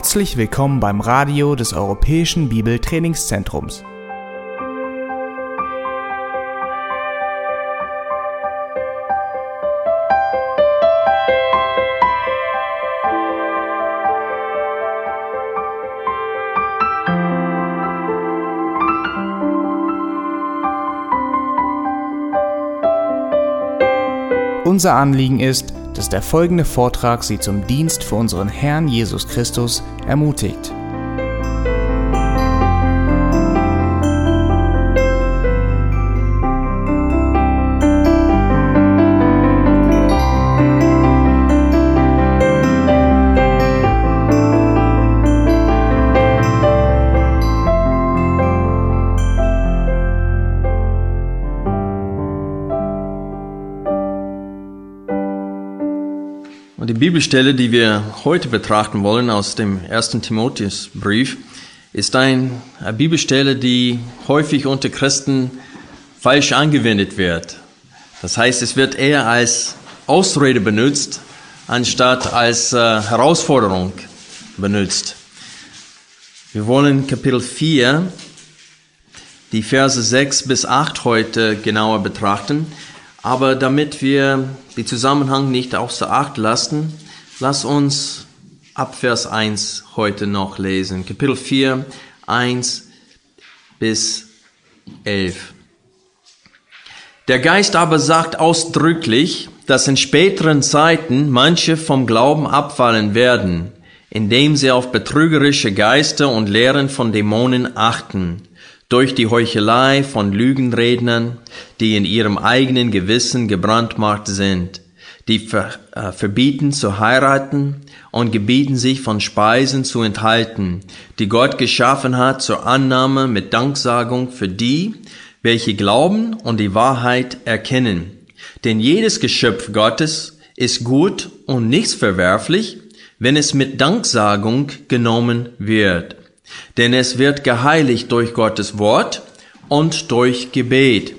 Herzlich willkommen beim Radio des Europäischen Bibeltrainingszentrums. Unser Anliegen ist, dass der folgende Vortrag Sie zum Dienst für unseren Herrn Jesus Christus ermutigt. Bibelstelle, die wir heute betrachten wollen aus dem ersten Timotheusbrief, ist eine Bibelstelle, die häufig unter Christen falsch angewendet wird. Das heißt, es wird eher als Ausrede benutzt, anstatt als äh, Herausforderung benutzt. Wir wollen Kapitel 4, die Verse 6 bis 8 heute genauer betrachten. Aber damit wir den Zusammenhang nicht außer Acht lassen, lass uns ab Vers 1 heute noch lesen. Kapitel 4, 1 bis 11. Der Geist aber sagt ausdrücklich, dass in späteren Zeiten manche vom Glauben abfallen werden, indem sie auf betrügerische Geister und Lehren von Dämonen achten durch die Heuchelei von Lügenrednern, die in ihrem eigenen Gewissen gebrandmarkt sind, die ver, äh, verbieten zu heiraten und gebieten sich von Speisen zu enthalten, die Gott geschaffen hat zur Annahme mit Danksagung für die, welche glauben und die Wahrheit erkennen. Denn jedes Geschöpf Gottes ist gut und nichts verwerflich, wenn es mit Danksagung genommen wird denn es wird geheiligt durch Gottes Wort und durch Gebet.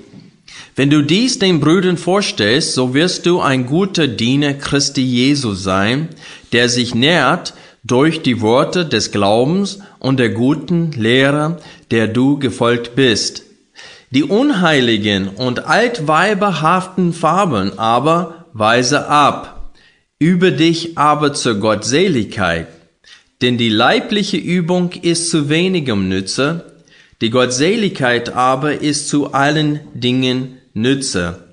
Wenn du dies den Brüdern vorstellst, so wirst du ein guter Diener Christi Jesu sein, der sich nährt durch die Worte des Glaubens und der guten Lehre, der du gefolgt bist. Die unheiligen und altweiberhaften Fabeln aber weise ab, über dich aber zur Gottseligkeit denn die leibliche Übung ist zu wenigem Nütze, die Gottseligkeit aber ist zu allen Dingen Nütze,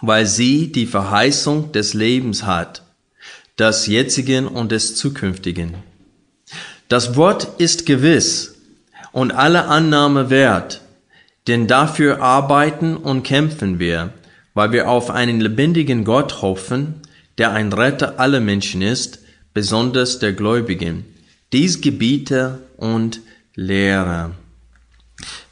weil sie die Verheißung des Lebens hat, des jetzigen und des zukünftigen. Das Wort ist gewiss und alle Annahme wert, denn dafür arbeiten und kämpfen wir, weil wir auf einen lebendigen Gott hoffen, der ein Retter aller Menschen ist, besonders der Gläubigen dies gebiete und lehre.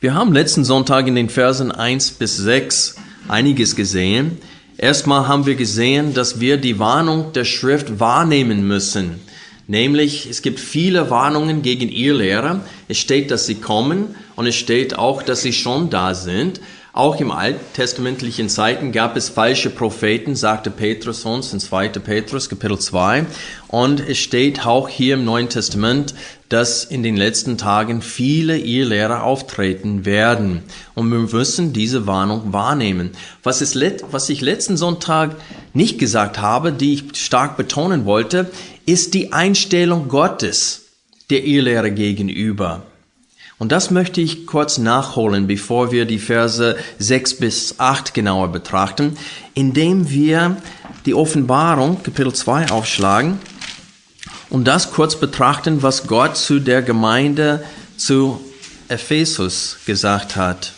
Wir haben letzten Sonntag in den Versen 1 bis 6 einiges gesehen. Erstmal haben wir gesehen, dass wir die Warnung der Schrift wahrnehmen müssen. Nämlich, es gibt viele Warnungen gegen ihr Lehrer. Es steht, dass sie kommen und es steht auch, dass sie schon da sind. Auch im alttestamentlichen Zeiten gab es falsche Propheten, sagte Petrus uns in 2. Petrus Kapitel 2. Und es steht auch hier im Neuen Testament, dass in den letzten Tagen viele Irrlehrer auftreten werden. Und wir müssen diese Warnung wahrnehmen. Was, ist, was ich letzten Sonntag nicht gesagt habe, die ich stark betonen wollte, ist die Einstellung Gottes der Irrlehre gegenüber. Und das möchte ich kurz nachholen, bevor wir die Verse 6 bis 8 genauer betrachten, indem wir die Offenbarung, Kapitel 2, aufschlagen und das kurz betrachten, was Gott zu der Gemeinde zu Ephesus gesagt hat.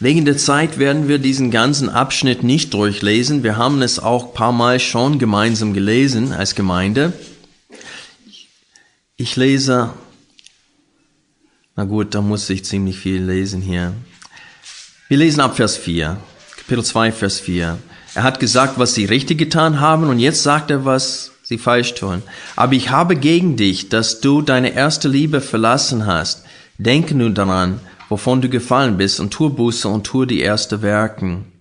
Wegen der Zeit werden wir diesen ganzen Abschnitt nicht durchlesen. Wir haben es auch ein paar Mal schon gemeinsam gelesen als Gemeinde. Ich lese, na gut, da muss ich ziemlich viel lesen hier. Wir lesen ab Vers 4, Kapitel 2, Vers 4. Er hat gesagt, was sie richtig getan haben und jetzt sagt er, was sie falsch tun. Aber ich habe gegen dich, dass du deine erste Liebe verlassen hast. Denke nun daran, wovon du gefallen bist und tue Buße und tue die erste Werken.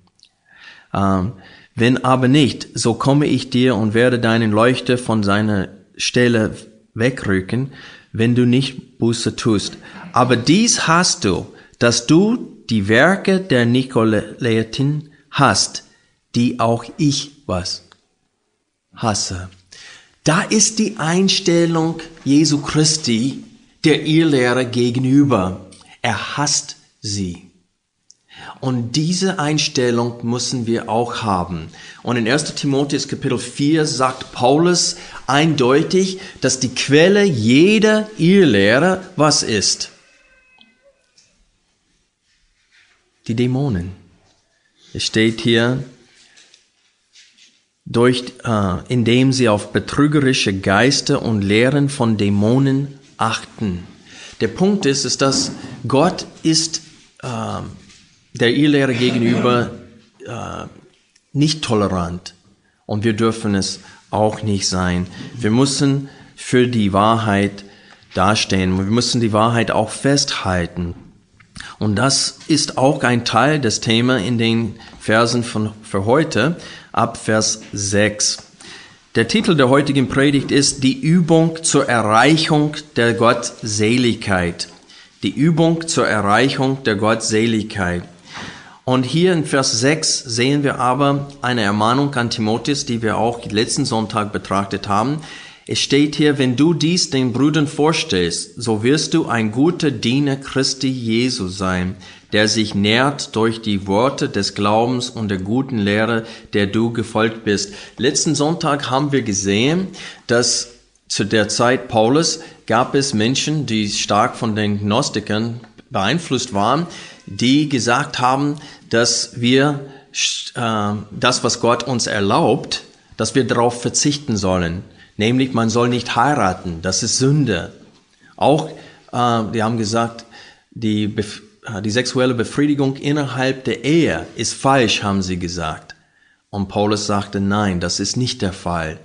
Ähm, Wenn aber nicht, so komme ich dir und werde deinen Leuchter von seiner Stelle wegrücken, wenn du nicht Buße tust. Aber dies hast du, dass du die Werke der Nikolaitin hast, die auch ich was hasse. Da ist die Einstellung Jesu Christi der Irrlehrer gegenüber. Er hasst sie. Und diese Einstellung müssen wir auch haben. Und in 1 Timotheus Kapitel 4 sagt Paulus eindeutig, dass die Quelle jeder Irrlehre was ist? Die Dämonen. Es steht hier, durch, äh, indem sie auf betrügerische Geister und Lehren von Dämonen achten. Der Punkt ist, ist dass Gott ist äh, der Irrlehre gegenüber äh, nicht tolerant und wir dürfen es auch nicht sein. Wir müssen für die Wahrheit dastehen. Wir müssen die Wahrheit auch festhalten. Und das ist auch ein Teil des Themas in den Versen von, für heute, ab Vers 6. Der Titel der heutigen Predigt ist Die Übung zur Erreichung der Gottseligkeit. Die Übung zur Erreichung der Gottseligkeit. Und hier in Vers 6 sehen wir aber eine Ermahnung an Timotheus, die wir auch letzten Sonntag betrachtet haben. Es steht hier, wenn du dies den Brüdern vorstellst, so wirst du ein guter Diener Christi Jesu sein, der sich nährt durch die Worte des Glaubens und der guten Lehre, der du gefolgt bist. Letzten Sonntag haben wir gesehen, dass zu der Zeit Paulus gab es Menschen, die stark von den Gnostikern beeinflusst waren, die gesagt haben, dass wir äh, das, was Gott uns erlaubt, dass wir darauf verzichten sollen. Nämlich, man soll nicht heiraten, das ist Sünde. Auch, äh, die haben gesagt, die, äh, die sexuelle Befriedigung innerhalb der Ehe ist falsch, haben sie gesagt. Und Paulus sagte, nein, das ist nicht der Fall.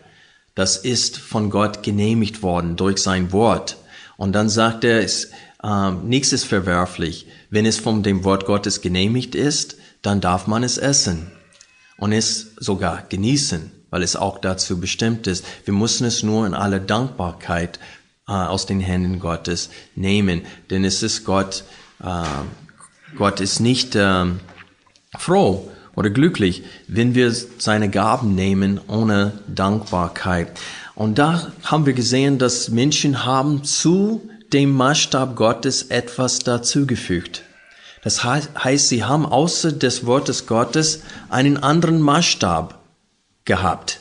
Das ist von Gott genehmigt worden durch sein Wort. Und dann sagt er, es, äh, nichts ist verwerflich. Wenn es von dem Wort Gottes genehmigt ist, dann darf man es essen und es sogar genießen, weil es auch dazu bestimmt ist. Wir müssen es nur in aller Dankbarkeit äh, aus den Händen Gottes nehmen, denn es ist Gott, äh, Gott ist nicht äh, froh oder glücklich, wenn wir seine Gaben nehmen ohne Dankbarkeit. Und da haben wir gesehen, dass Menschen haben zu dem Maßstab Gottes etwas dazugefügt. Das heißt, sie haben außer des Wortes Gottes einen anderen Maßstab gehabt.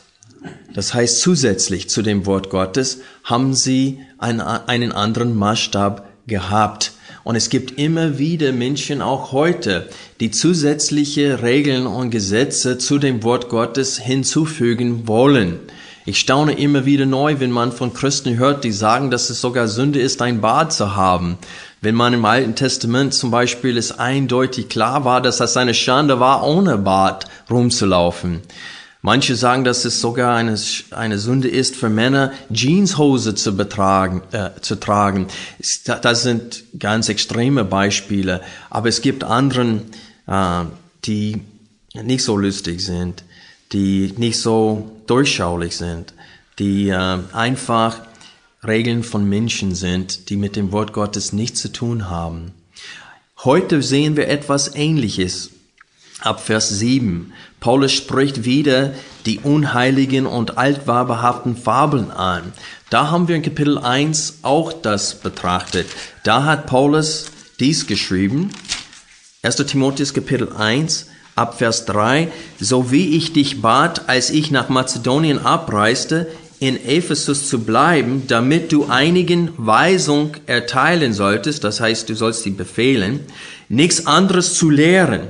Das heißt, zusätzlich zu dem Wort Gottes haben sie einen, einen anderen Maßstab gehabt. Und es gibt immer wieder Menschen, auch heute, die zusätzliche Regeln und Gesetze zu dem Wort Gottes hinzufügen wollen. Ich staune immer wieder neu, wenn man von Christen hört, die sagen, dass es sogar Sünde ist, ein Bad zu haben. Wenn man im Alten Testament zum Beispiel es eindeutig klar war, dass das eine Schande war, ohne Bad rumzulaufen. Manche sagen, dass es sogar eine, eine Sünde ist für Männer, Jeanshose zu, betragen, äh, zu tragen. Das sind ganz extreme Beispiele. Aber es gibt anderen, äh, die nicht so lustig sind die nicht so durchschaulich sind, die äh, einfach Regeln von Menschen sind, die mit dem Wort Gottes nichts zu tun haben. Heute sehen wir etwas Ähnliches. Ab Vers 7. Paulus spricht wieder die unheiligen und altwaberhaften Fabeln an. Da haben wir in Kapitel 1 auch das betrachtet. Da hat Paulus dies geschrieben. 1. Timotheus Kapitel 1, ab Vers 3, so wie ich dich bat, als ich nach Mazedonien abreiste, in Ephesus zu bleiben, damit du einigen Weisung erteilen solltest, das heißt, du sollst sie befehlen, nichts anderes zu lehren,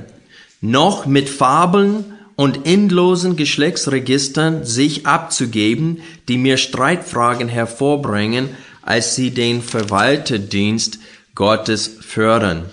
noch mit Fabeln und endlosen Geschlechtsregistern sich abzugeben, die mir Streitfragen hervorbringen, als sie den Verwalterdienst Gottes fördern.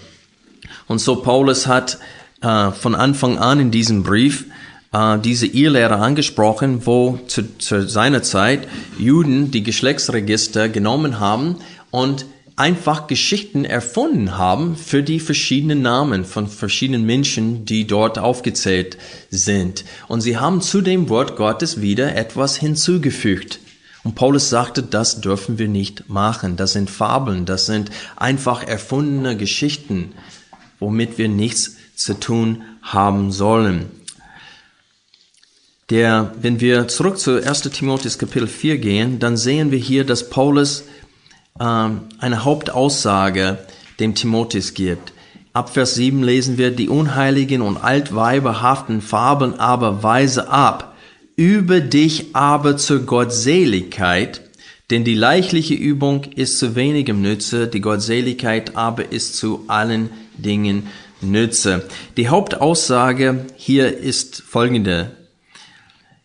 Und so Paulus hat äh, von Anfang an in diesem Brief äh, diese Irrlehre angesprochen, wo zu, zu seiner Zeit Juden die Geschlechtsregister genommen haben und einfach Geschichten erfunden haben für die verschiedenen Namen von verschiedenen Menschen, die dort aufgezählt sind. Und sie haben zu dem Wort Gottes wieder etwas hinzugefügt. Und Paulus sagte, das dürfen wir nicht machen. Das sind Fabeln, das sind einfach erfundene Geschichten, womit wir nichts zu tun haben sollen. Der, wenn wir zurück zu 1. Timotheus Kapitel 4 gehen, dann sehen wir hier, dass Paulus eine Hauptaussage dem Timotheus gibt. Ab Vers 7 lesen wir, die unheiligen und altweiberhaften Fabeln aber weise ab, übe dich aber zur Gottseligkeit, denn die leichliche Übung ist zu wenigem Nütze, die Gottseligkeit aber ist zu allen Dingen Nütze. Die Hauptaussage hier ist folgende.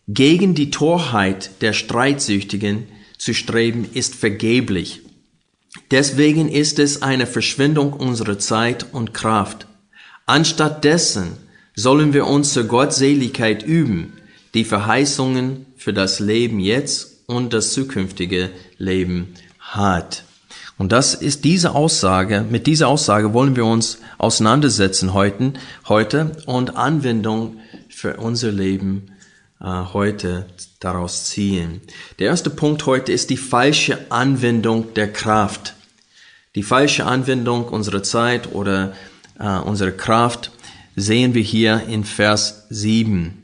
Gegen die Torheit der Streitsüchtigen zu streben ist vergeblich. Deswegen ist es eine Verschwendung unserer Zeit und Kraft. Anstatt dessen sollen wir uns zur Gottseligkeit üben, die Verheißungen für das Leben jetzt und das zukünftige Leben hat. Und das ist diese Aussage, mit dieser Aussage wollen wir uns auseinandersetzen heute, heute und Anwendung für unser Leben äh, heute daraus ziehen. Der erste Punkt heute ist die falsche Anwendung der Kraft. Die falsche Anwendung unserer Zeit oder äh, unserer Kraft sehen wir hier in Vers 7.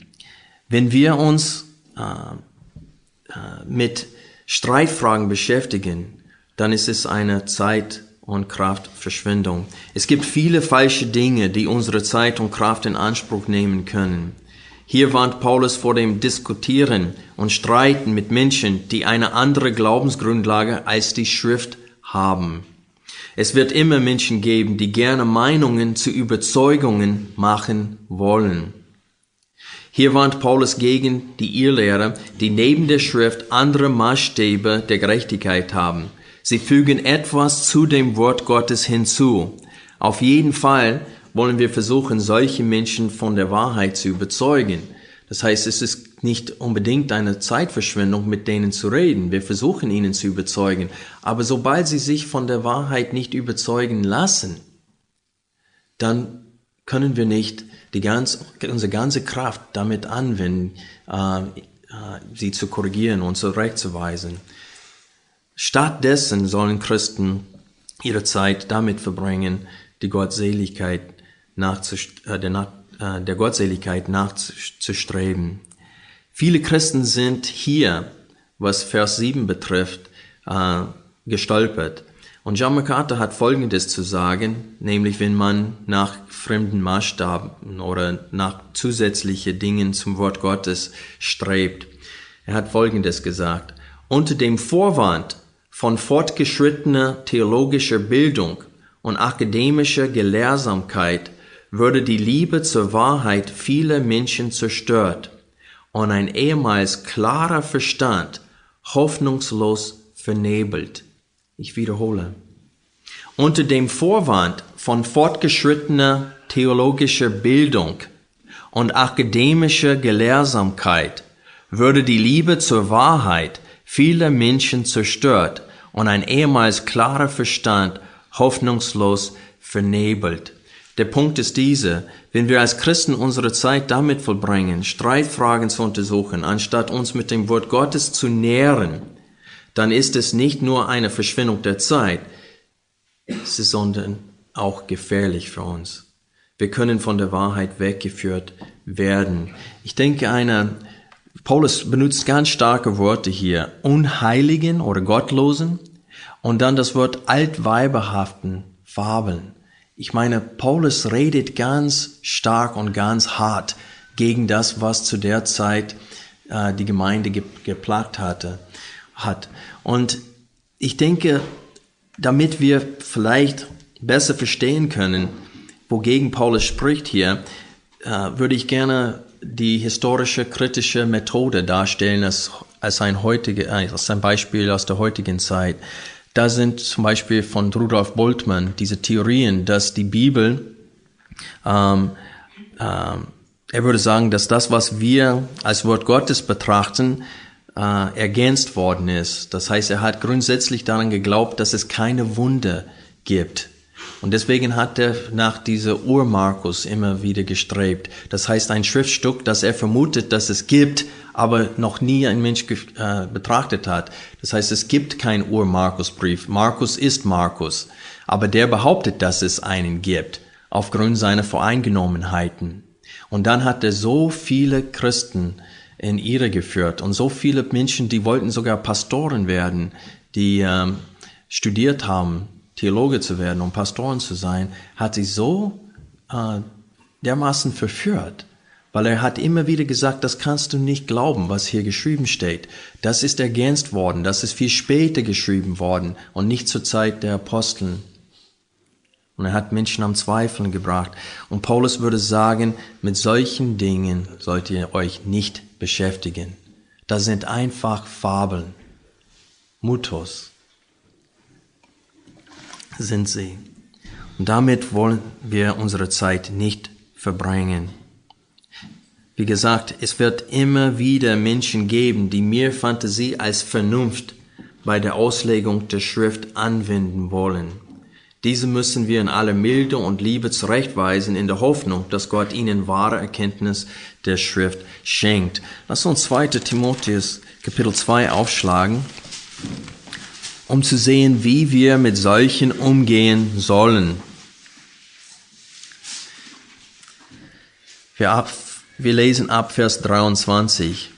Wenn wir uns äh, äh, mit Streitfragen beschäftigen, dann ist es eine Zeit- und Kraftverschwendung. Es gibt viele falsche Dinge, die unsere Zeit und Kraft in Anspruch nehmen können. Hier warnt Paulus vor dem Diskutieren und Streiten mit Menschen, die eine andere Glaubensgrundlage als die Schrift haben. Es wird immer Menschen geben, die gerne Meinungen zu Überzeugungen machen wollen. Hier warnt Paulus gegen die Irrlehrer, die neben der Schrift andere Maßstäbe der Gerechtigkeit haben. Sie fügen etwas zu dem Wort Gottes hinzu. Auf jeden Fall wollen wir versuchen, solche Menschen von der Wahrheit zu überzeugen. Das heißt, es ist nicht unbedingt eine Zeitverschwendung, mit denen zu reden. Wir versuchen ihnen zu überzeugen. Aber sobald sie sich von der Wahrheit nicht überzeugen lassen, dann können wir nicht die ganze, unsere ganze Kraft damit anwenden, äh, äh, sie zu korrigieren und zurechtzuweisen. Stattdessen sollen Christen ihre Zeit damit verbringen, die Gottseligkeit äh, der, äh, der Gottseligkeit nachzustreben. Viele Christen sind hier, was Vers 7 betrifft, äh, gestolpert. Und John MacArthur hat Folgendes zu sagen, nämlich wenn man nach fremden Maßstaben oder nach zusätzlichen Dingen zum Wort Gottes strebt. Er hat Folgendes gesagt. Unter dem Vorwand von fortgeschrittener theologischer Bildung und akademischer Gelehrsamkeit würde die Liebe zur Wahrheit vieler Menschen zerstört und ein ehemals klarer Verstand hoffnungslos vernebelt. Ich wiederhole. Unter dem Vorwand von fortgeschrittener theologischer Bildung und akademischer Gelehrsamkeit würde die Liebe zur Wahrheit vieler Menschen zerstört und ein ehemals klarer Verstand hoffnungslos vernebelt. Der Punkt ist dieser, wenn wir als Christen unsere Zeit damit vollbringen, Streitfragen zu untersuchen, anstatt uns mit dem Wort Gottes zu nähren, dann ist es nicht nur eine Verschwendung der Zeit, sondern auch gefährlich für uns. Wir können von der Wahrheit weggeführt werden. Ich denke, einer, Paulus benutzt ganz starke Worte hier. Unheiligen oder Gottlosen und dann das Wort altweiberhaften Fabeln. Ich meine, Paulus redet ganz stark und ganz hart gegen das, was zu der Zeit äh, die Gemeinde ge geplagt hatte hat. Und ich denke, damit wir vielleicht besser verstehen können, wogegen Paulus spricht hier, äh, würde ich gerne die historische kritische Methode darstellen als, als, ein heutige, als ein Beispiel aus der heutigen Zeit. Da sind zum Beispiel von Rudolf Boltmann diese Theorien, dass die Bibel, ähm, ähm, er würde sagen, dass das, was wir als Wort Gottes betrachten, äh, ergänzt worden ist. Das heißt, er hat grundsätzlich daran geglaubt, dass es keine Wunder gibt. Und deswegen hat er nach dieser Ur-Markus immer wieder gestrebt. Das heißt, ein Schriftstück, das er vermutet, dass es gibt, aber noch nie ein Mensch äh, betrachtet hat. Das heißt, es gibt keinen Ur-Markus-Brief. Markus ist Markus. Aber der behauptet, dass es einen gibt, aufgrund seiner Voreingenommenheiten. Und dann hat er so viele Christen in Irre geführt und so viele Menschen, die wollten sogar Pastoren werden, die ähm, studiert haben, Theologe zu werden und Pastoren zu sein, hat sie so äh, dermaßen verführt, weil er hat immer wieder gesagt, das kannst du nicht glauben, was hier geschrieben steht. Das ist ergänzt worden, das ist viel später geschrieben worden und nicht zur Zeit der Aposteln. Und er hat Menschen am Zweifeln gebracht. Und Paulus würde sagen, mit solchen Dingen sollt ihr euch nicht beschäftigen. Das sind einfach Fabeln. Mutos sind sie. Und damit wollen wir unsere Zeit nicht verbringen. Wie gesagt, es wird immer wieder Menschen geben, die mehr Fantasie als Vernunft bei der Auslegung der Schrift anwenden wollen. Diese müssen wir in aller Milde und Liebe zurechtweisen, in der Hoffnung, dass Gott ihnen wahre Erkenntnis der Schrift schenkt. Lass uns 2. Timotheus Kapitel 2 aufschlagen, um zu sehen, wie wir mit solchen umgehen sollen. Wir, ab, wir lesen ab Vers 23.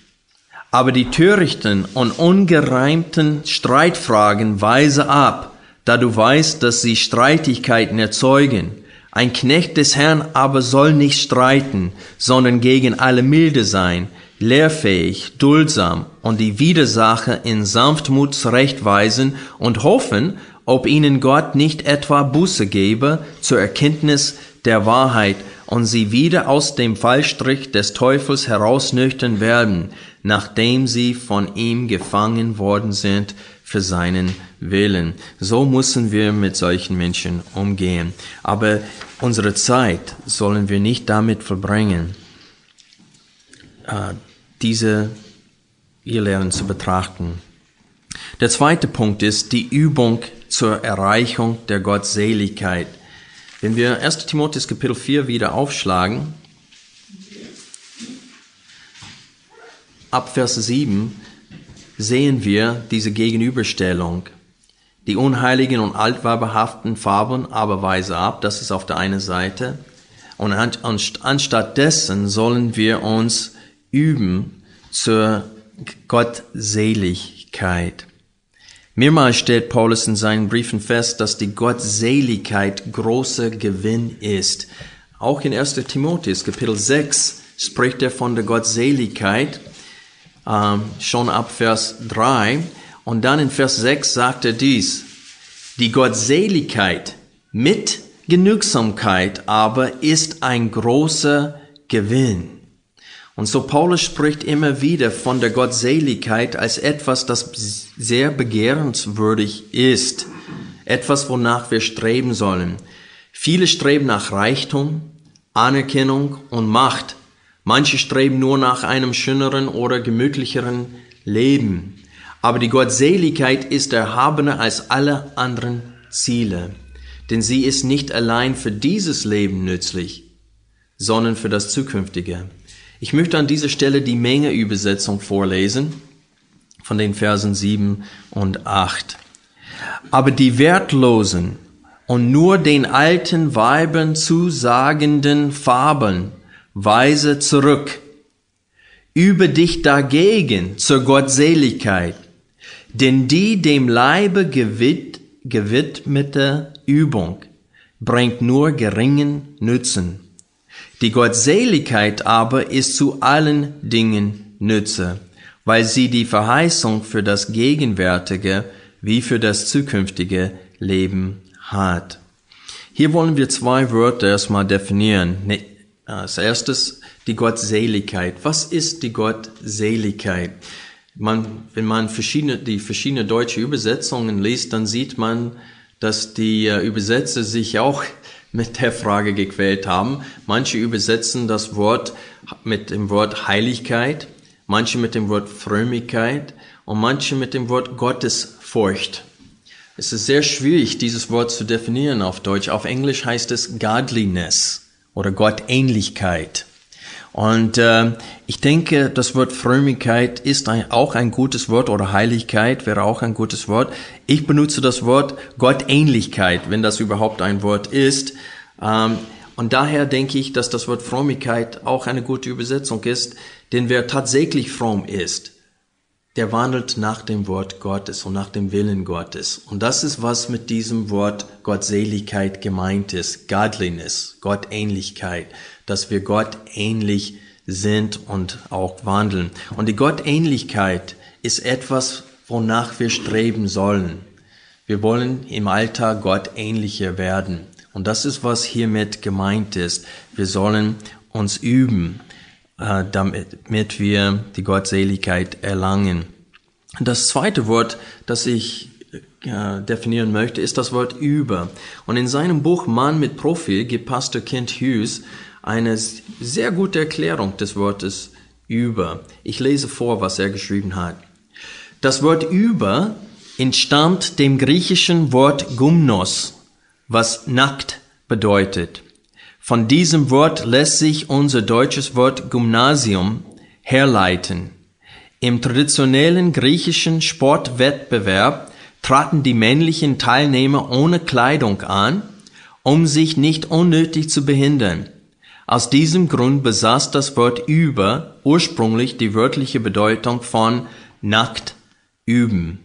Aber die törichten und ungereimten Streitfragen weise ab, da du weißt, dass sie Streitigkeiten erzeugen. Ein Knecht des Herrn aber soll nicht streiten, sondern gegen alle milde sein, lehrfähig, duldsam und die Widersacher in Sanftmut zurechtweisen und hoffen, ob ihnen Gott nicht etwa Buße gebe zur Erkenntnis der Wahrheit und sie wieder aus dem Fallstrich des Teufels herausnüchtern werden, nachdem sie von ihm gefangen worden sind für seinen Willen. So müssen wir mit solchen Menschen umgehen. Aber unsere Zeit sollen wir nicht damit verbringen, diese Irrlehren zu betrachten. Der zweite Punkt ist die Übung zur Erreichung der Gottseligkeit. Wenn wir 1 Timotheus Kapitel 4 wieder aufschlagen, ab Vers 7, sehen wir diese Gegenüberstellung. Die unheiligen und altweibehaften Farben aber weise ab, das ist auf der einen Seite. Und anstattdessen sollen wir uns üben zur Gottseligkeit. Mehrmals stellt Paulus in seinen Briefen fest, dass die Gottseligkeit großer Gewinn ist. Auch in 1. Timotheus Kapitel 6 spricht er von der Gottseligkeit ähm, schon ab Vers 3. Und dann in Vers 6 sagt er dies, die Gottseligkeit mit Genügsamkeit aber ist ein großer Gewinn. Und so Paulus spricht immer wieder von der Gottseligkeit als etwas, das sehr begehrenswürdig ist, etwas, wonach wir streben sollen. Viele streben nach Reichtum, Anerkennung und Macht, Manche streben nur nach einem schöneren oder gemütlicheren Leben. Aber die Gottseligkeit ist erhabener als alle anderen Ziele. Denn sie ist nicht allein für dieses Leben nützlich, sondern für das zukünftige. Ich möchte an dieser Stelle die Menge-Übersetzung vorlesen von den Versen 7 und 8. Aber die wertlosen und nur den alten Weibern zusagenden Fabeln weise zurück. Übe dich dagegen zur Gottseligkeit, denn die dem Leibe gewid gewidmete Übung bringt nur geringen Nützen. Die Gottseligkeit aber ist zu allen Dingen Nütze, weil sie die Verheißung für das gegenwärtige wie für das zukünftige Leben hat. Hier wollen wir zwei Wörter erstmal definieren, als erstes die Gottseligkeit. Was ist die Gottseligkeit? Man, wenn man verschiedene, die verschiedenen deutsche Übersetzungen liest, dann sieht man, dass die äh, Übersetzer sich auch mit der Frage gequält haben. Manche übersetzen das Wort mit dem Wort Heiligkeit, manche mit dem Wort Frömmigkeit und manche mit dem Wort Gottesfurcht. Es ist sehr schwierig, dieses Wort zu definieren auf Deutsch. Auf Englisch heißt es Godliness oder Gottähnlichkeit. Und äh, ich denke, das Wort Frömmigkeit ist ein, auch ein gutes Wort oder Heiligkeit wäre auch ein gutes Wort. Ich benutze das Wort Gottähnlichkeit, wenn das überhaupt ein Wort ist. Ähm, und daher denke ich, dass das Wort Frömmigkeit auch eine gute Übersetzung ist, denn wer tatsächlich fromm ist, der wandelt nach dem Wort Gottes und nach dem Willen Gottes. Und das ist, was mit diesem Wort Gottseligkeit gemeint ist. Godliness, Gottähnlichkeit, dass wir Gott ähnlich sind und auch wandeln. Und die Gottähnlichkeit ist etwas, wonach wir streben sollen. Wir wollen im Alltag Gott ähnlicher werden. Und das ist, was hiermit gemeint ist. Wir sollen uns üben, äh, damit wir die Gottseligkeit erlangen. Das zweite Wort, das ich äh, definieren möchte, ist das Wort über. Und in seinem Buch Mann mit Profil gibt Pastor Kent Hughes eine sehr gute Erklärung des Wortes über. Ich lese vor, was er geschrieben hat. Das Wort über entstammt dem griechischen Wort gumnos, was nackt bedeutet. Von diesem Wort lässt sich unser deutsches Wort Gymnasium herleiten. Im traditionellen griechischen Sportwettbewerb traten die männlichen Teilnehmer ohne Kleidung an, um sich nicht unnötig zu behindern. Aus diesem Grund besaß das Wort über ursprünglich die wörtliche Bedeutung von nackt üben.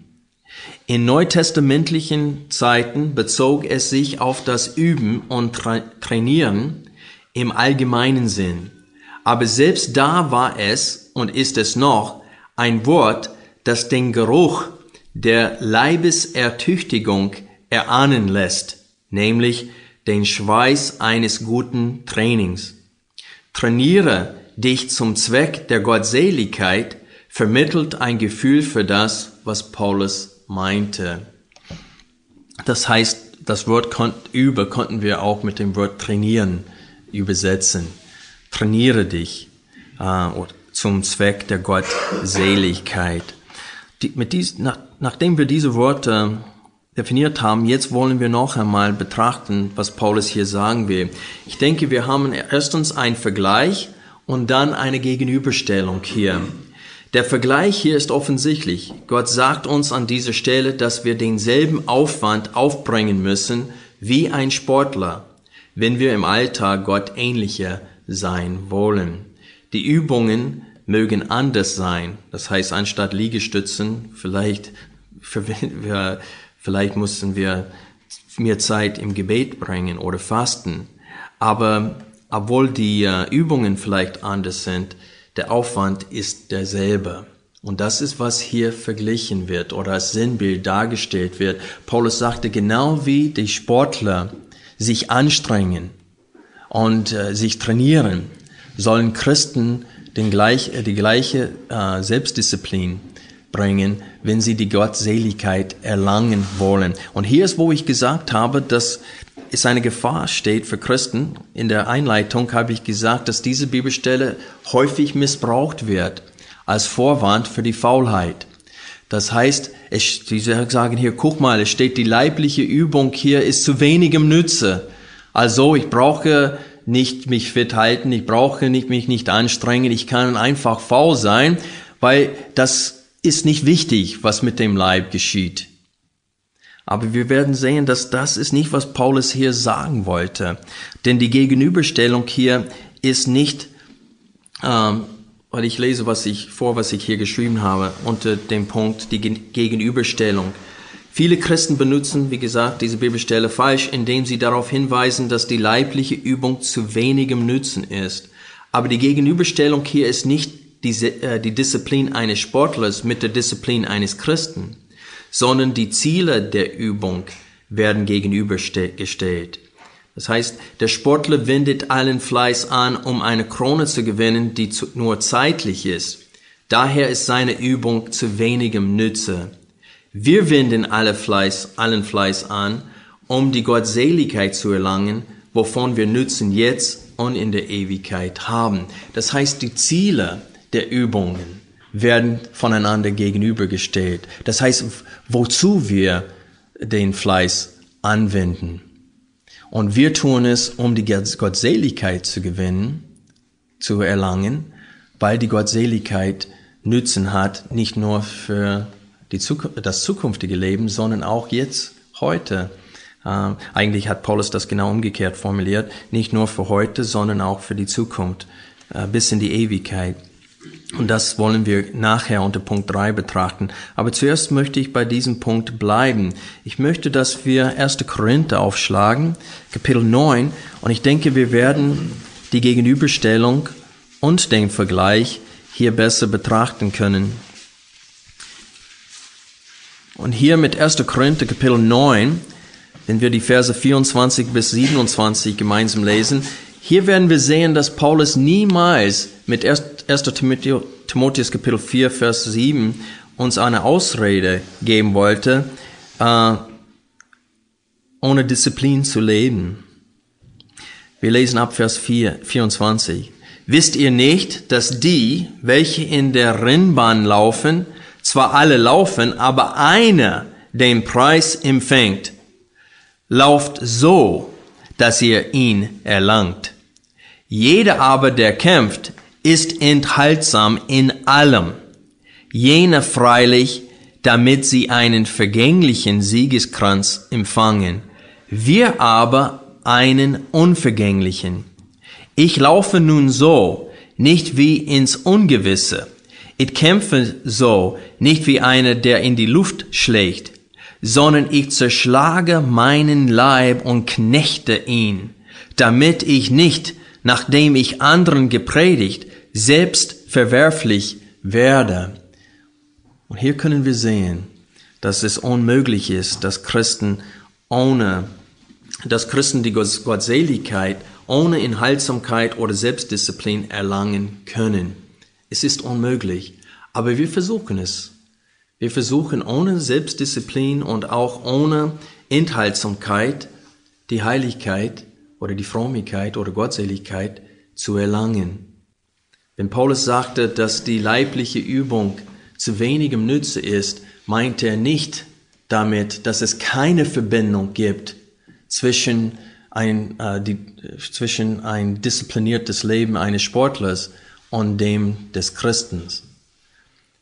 In neutestamentlichen Zeiten bezog es sich auf das Üben und Tra Trainieren im allgemeinen Sinn. Aber selbst da war es und ist es noch ein Wort, das den Geruch der Leibesertüchtigung erahnen lässt, nämlich den Schweiß eines guten Trainings. Trainiere dich zum Zweck der Gottseligkeit vermittelt ein Gefühl für das, was Paulus meinte. Das heißt, das Wort über konnten wir auch mit dem Wort trainieren übersetzen. Trainiere dich äh, zum Zweck der Gottseligkeit. Die, mit dies, nach, nachdem wir diese Worte definiert haben, jetzt wollen wir noch einmal betrachten, was Paulus hier sagen will. Ich denke, wir haben erstens einen Vergleich und dann eine Gegenüberstellung hier. Der Vergleich hier ist offensichtlich. Gott sagt uns an dieser Stelle, dass wir denselben Aufwand aufbringen müssen wie ein Sportler, wenn wir im Alltag Gott ähnlicher sein wollen. Die Übungen mögen anders sein. Das heißt, anstatt Liegestützen, vielleicht, vielleicht mussten wir mehr Zeit im Gebet bringen oder fasten. Aber obwohl die äh, Übungen vielleicht anders sind, der Aufwand ist derselbe. Und das ist, was hier verglichen wird oder als Sinnbild dargestellt wird. Paulus sagte, genau wie die Sportler sich anstrengen und äh, sich trainieren, sollen Christen den gleich, die gleiche äh, Selbstdisziplin bringen, wenn sie die Gottseligkeit erlangen wollen. Und hier ist, wo ich gesagt habe, dass es eine Gefahr steht für Christen. In der Einleitung habe ich gesagt, dass diese Bibelstelle häufig missbraucht wird als Vorwand für die Faulheit. Das heißt, sie sagen hier, guck mal, es steht, die leibliche Übung hier ist zu wenigem Nütze. Also ich brauche nicht mich fit halten, ich brauche nicht, mich nicht anstrengen, ich kann einfach faul sein, weil das ist nicht wichtig, was mit dem Leib geschieht. Aber wir werden sehen, dass das ist nicht, was Paulus hier sagen wollte. Denn die Gegenüberstellung hier ist nicht, ähm, weil ich lese, was ich vor, was ich hier geschrieben habe, unter dem Punkt die Gegenüberstellung. Viele Christen benutzen, wie gesagt, diese Bibelstelle falsch, indem sie darauf hinweisen, dass die leibliche Übung zu wenigem Nützen ist. Aber die Gegenüberstellung hier ist nicht die, äh, die Disziplin eines Sportlers mit der Disziplin eines Christen sondern die Ziele der Übung werden gegenübergestellt. Das heißt, der Sportler wendet allen Fleiß an, um eine Krone zu gewinnen, die nur zeitlich ist. Daher ist seine Übung zu wenigem Nütze. Wir wenden alle Fleiß, allen Fleiß an, um die Gottseligkeit zu erlangen, wovon wir Nützen jetzt und in der Ewigkeit haben. Das heißt, die Ziele der Übungen werden voneinander gegenübergestellt. Das heißt, wozu wir den Fleiß anwenden. Und wir tun es, um die Gottseligkeit zu gewinnen, zu erlangen, weil die Gottseligkeit Nützen hat, nicht nur für Zukunft, das zukünftige Leben, sondern auch jetzt, heute. Äh, eigentlich hat Paulus das genau umgekehrt formuliert, nicht nur für heute, sondern auch für die Zukunft, äh, bis in die Ewigkeit. Und das wollen wir nachher unter Punkt 3 betrachten. Aber zuerst möchte ich bei diesem Punkt bleiben. Ich möchte, dass wir 1. Korinther aufschlagen, Kapitel 9. Und ich denke, wir werden die Gegenüberstellung und den Vergleich hier besser betrachten können. Und hier mit 1. Korinther Kapitel 9, wenn wir die Verse 24 bis 27 gemeinsam lesen, hier werden wir sehen, dass Paulus niemals mit 1. Timotheus Kapitel 4, Vers 7 uns eine Ausrede geben wollte, äh, ohne Disziplin zu leben. Wir lesen ab Vers 4, 24. Wisst ihr nicht, dass die, welche in der Rennbahn laufen, zwar alle laufen, aber einer den Preis empfängt? Lauft so, dass ihr ihn erlangt. Jeder aber, der kämpft, ist enthaltsam in allem. Jener freilich, damit sie einen vergänglichen Siegeskranz empfangen. Wir aber einen unvergänglichen. Ich laufe nun so, nicht wie ins Ungewisse. Ich kämpfe so, nicht wie einer, der in die Luft schlägt, sondern ich zerschlage meinen Leib und knechte ihn, damit ich nicht nachdem ich anderen gepredigt, selbst verwerflich werde. Und hier können wir sehen, dass es unmöglich ist, dass Christen ohne, dass Christen die Gottseligkeit ohne Enthaltsamkeit oder Selbstdisziplin erlangen können. Es ist unmöglich, aber wir versuchen es. Wir versuchen ohne Selbstdisziplin und auch ohne Enthaltsamkeit die Heiligkeit oder die Frömmigkeit oder Gottseligkeit zu erlangen. Wenn Paulus sagte, dass die leibliche Übung zu wenigem Nütze ist, meinte er nicht damit, dass es keine Verbindung gibt zwischen ein, äh, die, zwischen ein diszipliniertes Leben eines Sportlers und dem des Christens.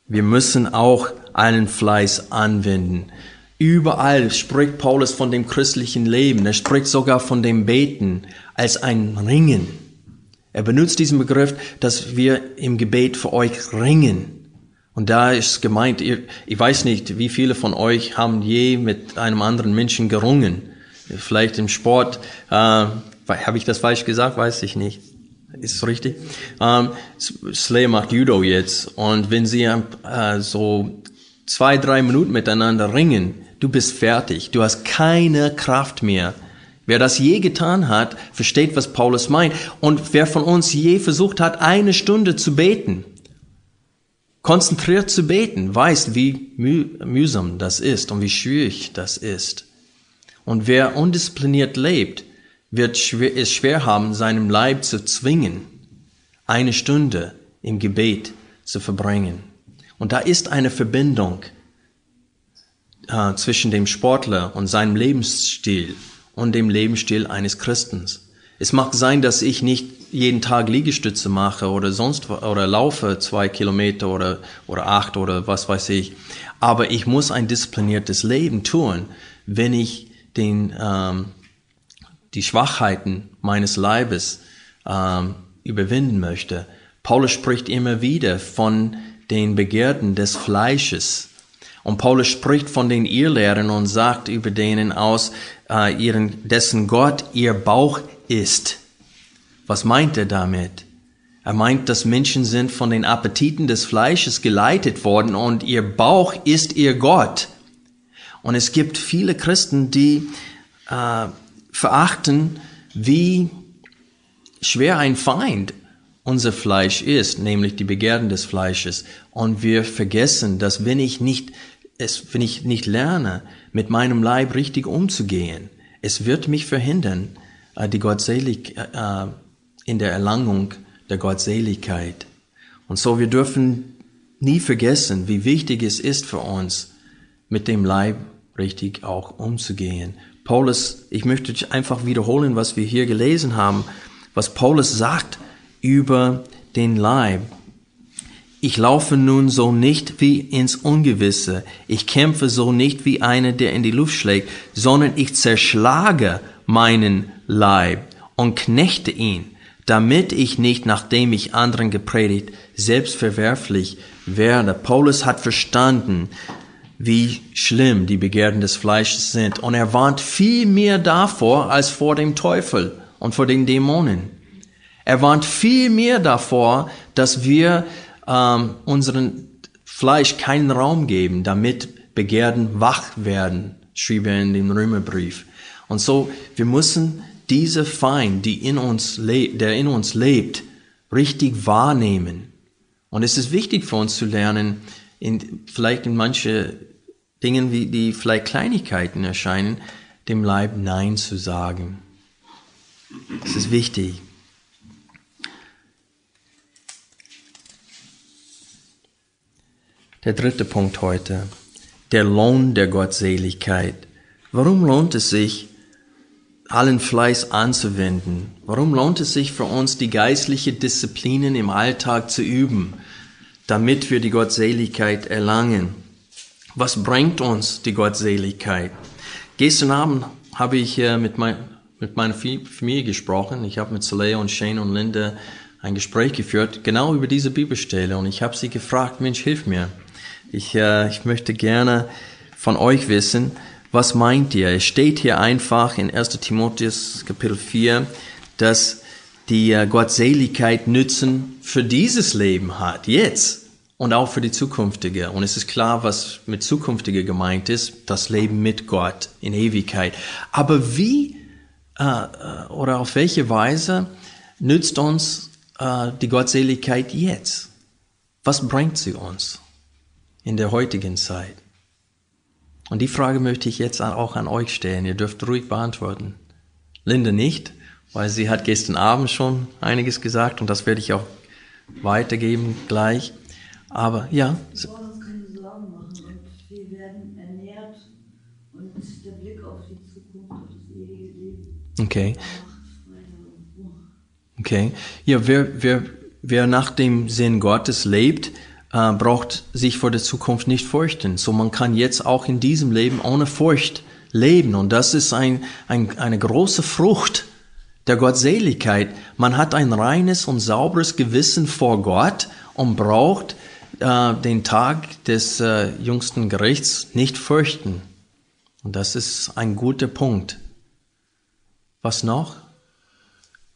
Wir müssen auch einen Fleiß anwenden. Überall spricht Paulus von dem christlichen Leben. Er spricht sogar von dem Beten als ein Ringen. Er benutzt diesen Begriff, dass wir im Gebet für euch ringen. Und da ist gemeint, ich weiß nicht, wie viele von euch haben je mit einem anderen Menschen gerungen. Vielleicht im Sport, äh, habe ich das falsch gesagt, weiß ich nicht. Ist es richtig? Ähm, Slay macht Judo jetzt. Und wenn sie äh, so zwei, drei Minuten miteinander ringen, du bist fertig, du hast keine Kraft mehr. Wer das je getan hat, versteht, was Paulus meint. Und wer von uns je versucht hat, eine Stunde zu beten, konzentriert zu beten, weiß, wie müh mühsam das ist und wie schwierig das ist. Und wer undiszipliniert lebt, wird es schwer haben, seinem Leib zu zwingen, eine Stunde im Gebet zu verbringen. Und da ist eine Verbindung äh, zwischen dem Sportler und seinem Lebensstil und dem Lebensstil eines Christens. Es mag sein, dass ich nicht jeden Tag Liegestütze mache oder sonst oder laufe zwei Kilometer oder oder acht oder was weiß ich, aber ich muss ein diszipliniertes Leben tun, wenn ich den ähm, die Schwachheiten meines Leibes ähm, überwinden möchte. Paulus spricht immer wieder von den Begierden des Fleisches und Paulus spricht von den Irrlehren und sagt über denen aus, äh, ihren, dessen Gott ihr Bauch ist. Was meint er damit? Er meint, dass Menschen sind von den Appetiten des Fleisches geleitet worden und ihr Bauch ist ihr Gott. Und es gibt viele Christen, die äh, verachten, wie schwer ein Feind unser Fleisch ist, nämlich die Begehren des Fleisches. Und wir vergessen, dass wenn ich nicht es, wenn ich nicht lerne, mit meinem Leib richtig umzugehen, es wird mich verhindern, äh, die Gottselig, äh, in der Erlangung der Gottseligkeit. Und so wir dürfen nie vergessen, wie wichtig es ist für uns, mit dem Leib richtig auch umzugehen. Paulus, ich möchte einfach wiederholen, was wir hier gelesen haben, was Paulus sagt über den Leib. Ich laufe nun so nicht wie ins Ungewisse. Ich kämpfe so nicht wie einer, der in die Luft schlägt, sondern ich zerschlage meinen Leib und knechte ihn, damit ich nicht, nachdem ich anderen gepredigt, selbst verwerflich werde. Paulus hat verstanden, wie schlimm die Begierden des Fleisches sind. Und er warnt viel mehr davor als vor dem Teufel und vor den Dämonen. Er warnt viel mehr davor, dass wir ähm, unseren Fleisch keinen Raum geben, damit Begierden wach werden, schrieb er in dem Römerbrief. Und so, wir müssen diese Feind, die in uns lebt, der in uns lebt, richtig wahrnehmen. Und es ist wichtig für uns zu lernen, in, vielleicht in manche Dingen, wie die vielleicht Kleinigkeiten erscheinen, dem Leib Nein zu sagen. Das ist wichtig. Der dritte Punkt heute. Der Lohn der Gottseligkeit. Warum lohnt es sich, allen Fleiß anzuwenden? Warum lohnt es sich für uns, die geistliche Disziplinen im Alltag zu üben, damit wir die Gottseligkeit erlangen? Was bringt uns die Gottseligkeit? Gestern Abend habe ich äh, mit, mein, mit meiner Familie gesprochen. Ich habe mit Soleil und Shane und Linda ein Gespräch geführt, genau über diese Bibelstelle. Und ich habe sie gefragt, Mensch, hilf mir. Ich, äh, ich möchte gerne von euch wissen, was meint ihr? Es steht hier einfach in 1 Timotheus Kapitel 4, dass die äh, Gottseligkeit Nützen für dieses Leben hat, jetzt und auch für die zukünftige. Und es ist klar, was mit zukünftige gemeint ist, das Leben mit Gott in Ewigkeit. Aber wie äh, äh oder auf welche Weise nützt uns äh, die Gottseligkeit jetzt? Was bringt sie uns? In der heutigen Zeit? Und die Frage möchte ich jetzt auch an euch stellen. Ihr dürft ruhig beantworten. Linde nicht, weil sie hat gestern Abend schon einiges gesagt und das werde ich auch weitergeben gleich. Aber ja. Wir wollen uns keine Sorgen machen und wir werden ernährt und der Blick auf die Zukunft, auf das ewige Leben. Okay. Okay. Ja, wer, wer, wer nach dem Sinn Gottes lebt, äh, braucht sich vor der Zukunft nicht fürchten. So man kann jetzt auch in diesem Leben ohne Furcht leben. Und das ist ein, ein, eine große Frucht der Gottseligkeit. Man hat ein reines und sauberes Gewissen vor Gott und braucht äh, den Tag des äh, jüngsten Gerichts nicht fürchten. Und das ist ein guter Punkt. Was noch?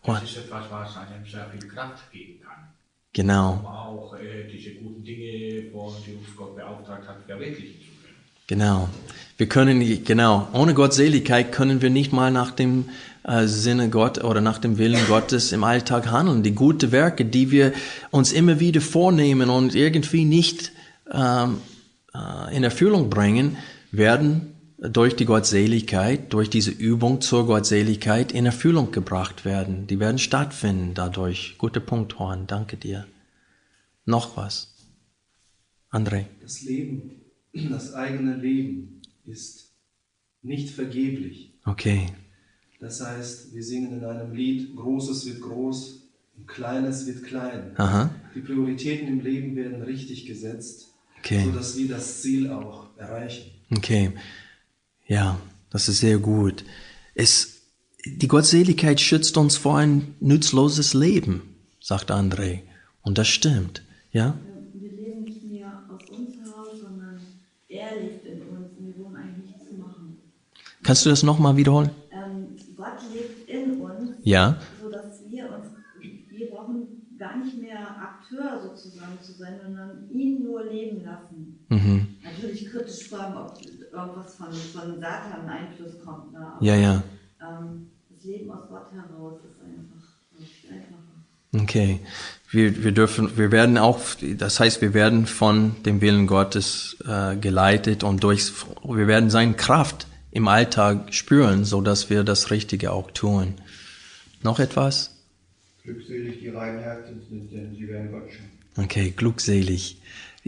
Das ist etwas, was einem sehr viel Kraft geben kann. Genau. Um auch äh, diese guten Dinge, von die uns Gott beauftragt hat, verwirklichen zu können. Genau. Wir können, genau, ohne Gottseligkeit können wir nicht mal nach dem äh, Sinne Gott oder nach dem Willen Gottes im Alltag handeln. Die guten Werke, die wir uns immer wieder vornehmen und irgendwie nicht ähm, äh, in Erfüllung bringen, werden durch die Gottseligkeit, durch diese Übung zur Gottseligkeit in Erfüllung gebracht werden. Die werden stattfinden dadurch. Guter Punkt, Horn. Danke dir. Noch was? André. Das Leben, das eigene Leben ist nicht vergeblich. Okay. Das heißt, wir singen in einem Lied, Großes wird groß und Kleines wird klein. Aha. Die Prioritäten im Leben werden richtig gesetzt, Okay. sodass wir das Ziel auch erreichen. Okay. Ja, das ist sehr gut. Es, die Gottseligkeit schützt uns vor ein nützloses Leben, sagt André. Und das stimmt. Ja? Wir leben nicht mehr aus uns heraus, sondern er lebt in uns und wir wollen eigentlich nichts machen. Kannst du das nochmal wiederholen? Ähm, Gott lebt in uns, Ja. sodass wir uns, wir brauchen gar nicht mehr Akteur sozusagen zu sein, sondern ihn nur leben lassen. Mhm. Natürlich kritisch fragen, ob irgendwas von, von Satan Einfluss kommt. Ne? Aber, Ja, ja. Ähm, das Leben aus Gott heraus ist einfach viel einfacher. Okay. Wir, wir dürfen, wir werden auch, das heißt, wir werden von dem Willen Gottes äh, geleitet und durch, wir werden seine Kraft im Alltag spüren, so dass wir das Richtige auch tun. Noch etwas? Glückselig die reinen Herzens sind, denn sie werden Gott schauen. Okay, glückselig.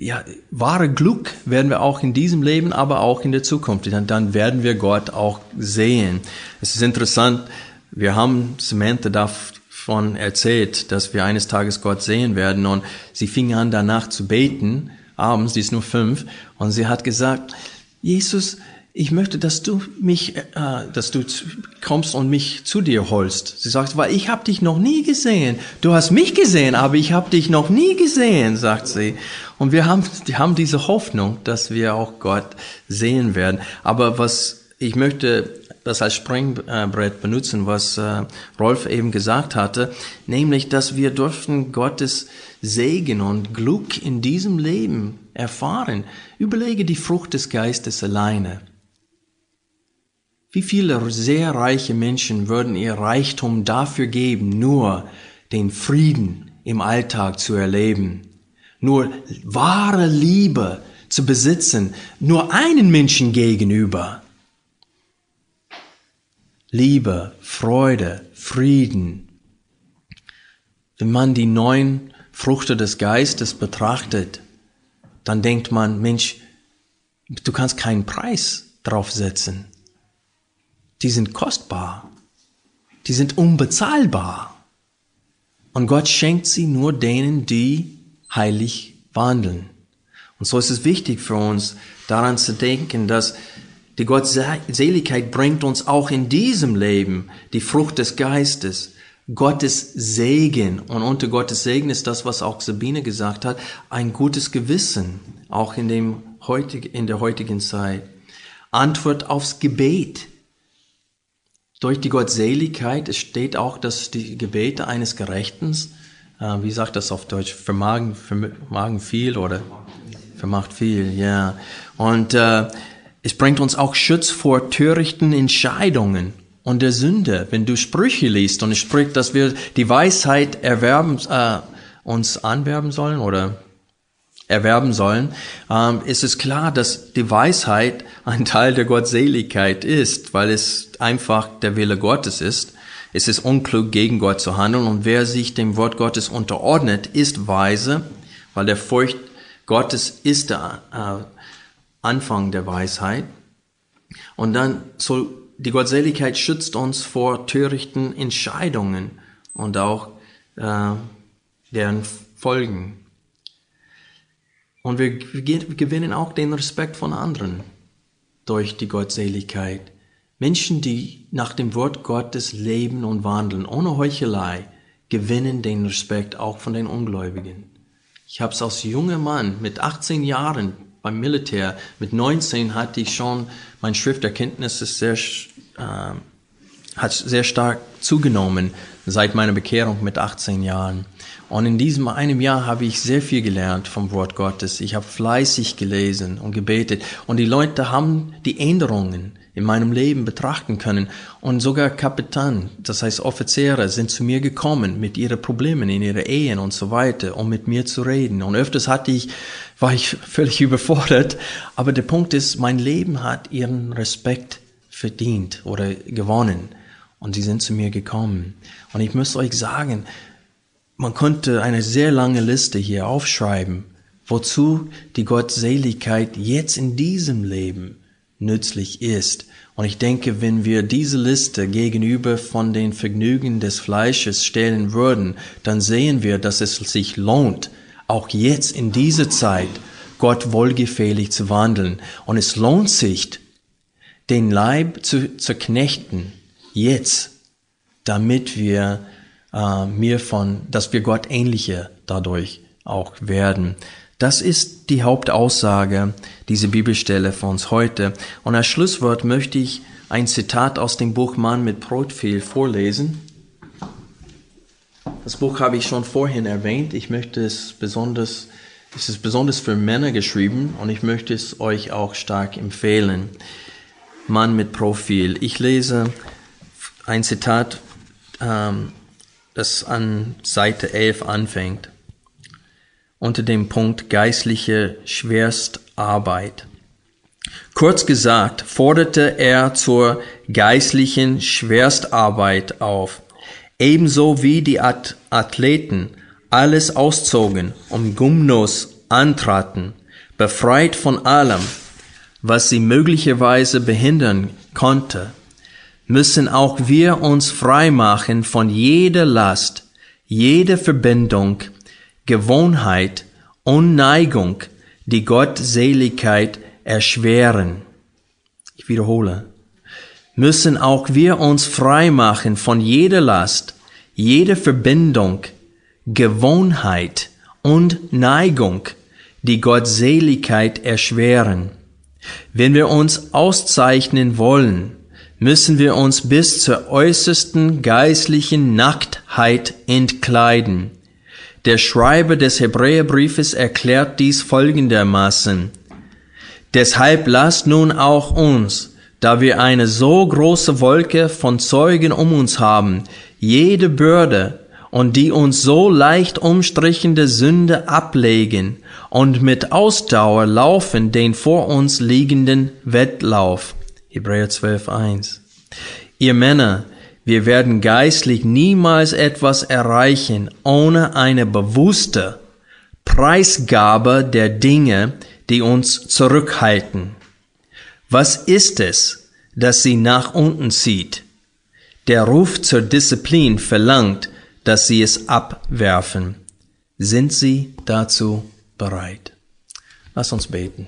Ja, wahre Glück werden wir auch in diesem Leben, aber auch in der Zukunft. Dann, dann werden wir Gott auch sehen. Es ist interessant, wir haben Samantha davon erzählt, dass wir eines Tages Gott sehen werden und sie fing an danach zu beten, abends, sie ist nur fünf, und sie hat gesagt, Jesus, ich möchte, dass du mich, äh, dass du kommst und mich zu dir holst. Sie sagt, weil ich habe dich noch nie gesehen. Du hast mich gesehen, aber ich habe dich noch nie gesehen, sagt sie. Und wir haben, die haben diese Hoffnung, dass wir auch Gott sehen werden. Aber was ich möchte das als Springbrett benutzen, was äh, Rolf eben gesagt hatte, nämlich, dass wir dürfen Gottes Segen und Glück in diesem Leben erfahren. Überlege die Frucht des Geistes alleine. Wie viele sehr reiche Menschen würden ihr Reichtum dafür geben, nur den Frieden im Alltag zu erleben, nur wahre Liebe zu besitzen, nur einen Menschen gegenüber. Liebe, Freude, Frieden. Wenn man die neun Früchte des Geistes betrachtet, dann denkt man, Mensch, du kannst keinen Preis drauf setzen die sind kostbar, die sind unbezahlbar. Und Gott schenkt sie nur denen, die heilig wandeln. Und so ist es wichtig für uns, daran zu denken, dass die Gottseligkeit bringt uns auch in diesem Leben die Frucht des Geistes, Gottes Segen. Und unter Gottes Segen ist das, was auch Sabine gesagt hat, ein gutes Gewissen, auch in, dem heutig, in der heutigen Zeit. Antwort aufs Gebet. Durch die Gottseligkeit, es steht auch, dass die Gebete eines Gerechten, äh, wie sagt das auf Deutsch, vermagen, vermagen viel oder vermacht viel, ja. Und äh, es bringt uns auch Schutz vor törichten Entscheidungen und der Sünde. Wenn du Sprüche liest und es spricht, dass wir die Weisheit erwerben, äh, uns anwerben sollen oder erwerben sollen, ähm, ist es klar, dass die Weisheit ein Teil der Gottseligkeit ist, weil es einfach der Wille Gottes ist. Es ist unklug, gegen Gott zu handeln und wer sich dem Wort Gottes unterordnet, ist weise, weil der Furcht Gottes ist der äh, Anfang der Weisheit. Und dann soll die Gottseligkeit schützt uns vor törichten Entscheidungen und auch äh, deren Folgen. Und wir gewinnen auch den Respekt von anderen durch die Gottseligkeit. Menschen, die nach dem Wort Gottes leben und wandeln, ohne Heuchelei, gewinnen den Respekt auch von den Ungläubigen. Ich habe es als junger Mann mit 18 Jahren beim Militär, mit 19 hatte ich schon, mein Schrifterkenntnis ist sehr, äh, hat sehr stark zugenommen seit meiner Bekehrung mit 18 Jahren. Und in diesem einem Jahr habe ich sehr viel gelernt vom Wort Gottes. Ich habe fleißig gelesen und gebetet. Und die Leute haben die Änderungen in meinem Leben betrachten können. Und sogar Kapitän, das heißt Offiziere, sind zu mir gekommen mit ihren Problemen in ihren Ehen und so weiter, um mit mir zu reden. Und öfters hatte ich, war ich völlig überfordert. Aber der Punkt ist, mein Leben hat ihren Respekt verdient oder gewonnen. Und sie sind zu mir gekommen. Und ich muss euch sagen, man könnte eine sehr lange Liste hier aufschreiben, wozu die Gottseligkeit jetzt in diesem Leben nützlich ist. Und ich denke, wenn wir diese Liste gegenüber von den Vergnügen des Fleisches stellen würden, dann sehen wir, dass es sich lohnt, auch jetzt in dieser Zeit Gott wohlgefällig zu wandeln. Und es lohnt sich, den Leib zu zerknechten, jetzt, damit wir äh, mir von, dass wir Gott ähnlicher dadurch auch werden. Das ist die Hauptaussage dieser Bibelstelle für uns heute. Und als Schlusswort möchte ich ein Zitat aus dem Buch Mann mit Brotfehl vorlesen. Das Buch habe ich schon vorhin erwähnt. Ich möchte es besonders, es ist besonders für Männer geschrieben und ich möchte es euch auch stark empfehlen. Mann mit Profil. Ich lese ein Zitat ähm, das an Seite 11 anfängt, unter dem Punkt geistliche Schwerstarbeit. Kurz gesagt, forderte er zur geistlichen Schwerstarbeit auf, ebenso wie die Athleten alles auszogen, um Gymnos antraten, befreit von allem, was sie möglicherweise behindern konnte, müssen auch wir uns freimachen von jeder Last, jeder Verbindung, Gewohnheit und Neigung, die Gottseligkeit erschweren. Ich wiederhole. Müssen auch wir uns freimachen von jeder Last, jeder Verbindung, Gewohnheit und Neigung, die Gottseligkeit erschweren. Wenn wir uns auszeichnen wollen, müssen wir uns bis zur äußersten geistlichen Nacktheit entkleiden. Der Schreiber des Hebräerbriefes erklärt dies folgendermaßen. Deshalb lasst nun auch uns, da wir eine so große Wolke von Zeugen um uns haben, jede Bürde und die uns so leicht umstrichende Sünde ablegen und mit Ausdauer laufen den vor uns liegenden Wettlauf. Hebräer 12, 1. Ihr Männer, wir werden geistlich niemals etwas erreichen ohne eine bewusste Preisgabe der Dinge, die uns zurückhalten. Was ist es, das sie nach unten zieht? Der Ruf zur Disziplin verlangt, dass sie es abwerfen. Sind sie dazu bereit? Lass uns beten.